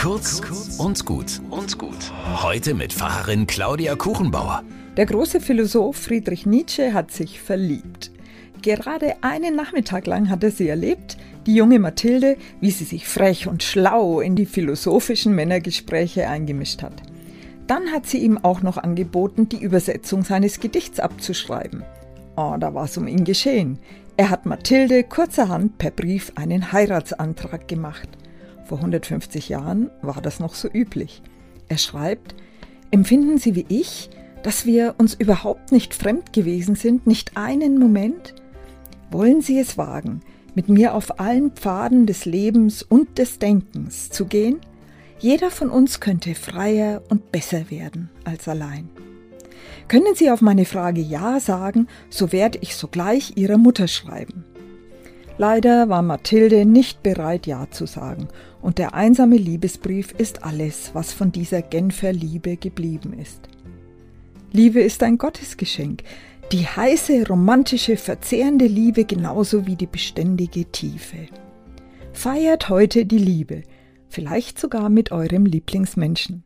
Kurz und gut und gut. Heute mit Pfarrerin Claudia Kuchenbauer. Der große Philosoph Friedrich Nietzsche hat sich verliebt. Gerade einen Nachmittag lang hat er sie erlebt, die junge Mathilde, wie sie sich frech und schlau in die philosophischen Männergespräche eingemischt hat. Dann hat sie ihm auch noch angeboten, die Übersetzung seines Gedichts abzuschreiben. Oh, da war es um ihn geschehen. Er hat Mathilde kurzerhand per Brief einen Heiratsantrag gemacht. Vor 150 Jahren war das noch so üblich. Er schreibt, empfinden Sie wie ich, dass wir uns überhaupt nicht fremd gewesen sind, nicht einen Moment? Wollen Sie es wagen, mit mir auf allen Pfaden des Lebens und des Denkens zu gehen? Jeder von uns könnte freier und besser werden als allein. Können Sie auf meine Frage Ja sagen, so werde ich sogleich Ihrer Mutter schreiben. Leider war Mathilde nicht bereit, Ja zu sagen, und der einsame Liebesbrief ist alles, was von dieser Genfer Liebe geblieben ist. Liebe ist ein Gottesgeschenk, die heiße, romantische, verzehrende Liebe genauso wie die beständige Tiefe. Feiert heute die Liebe, vielleicht sogar mit eurem Lieblingsmenschen.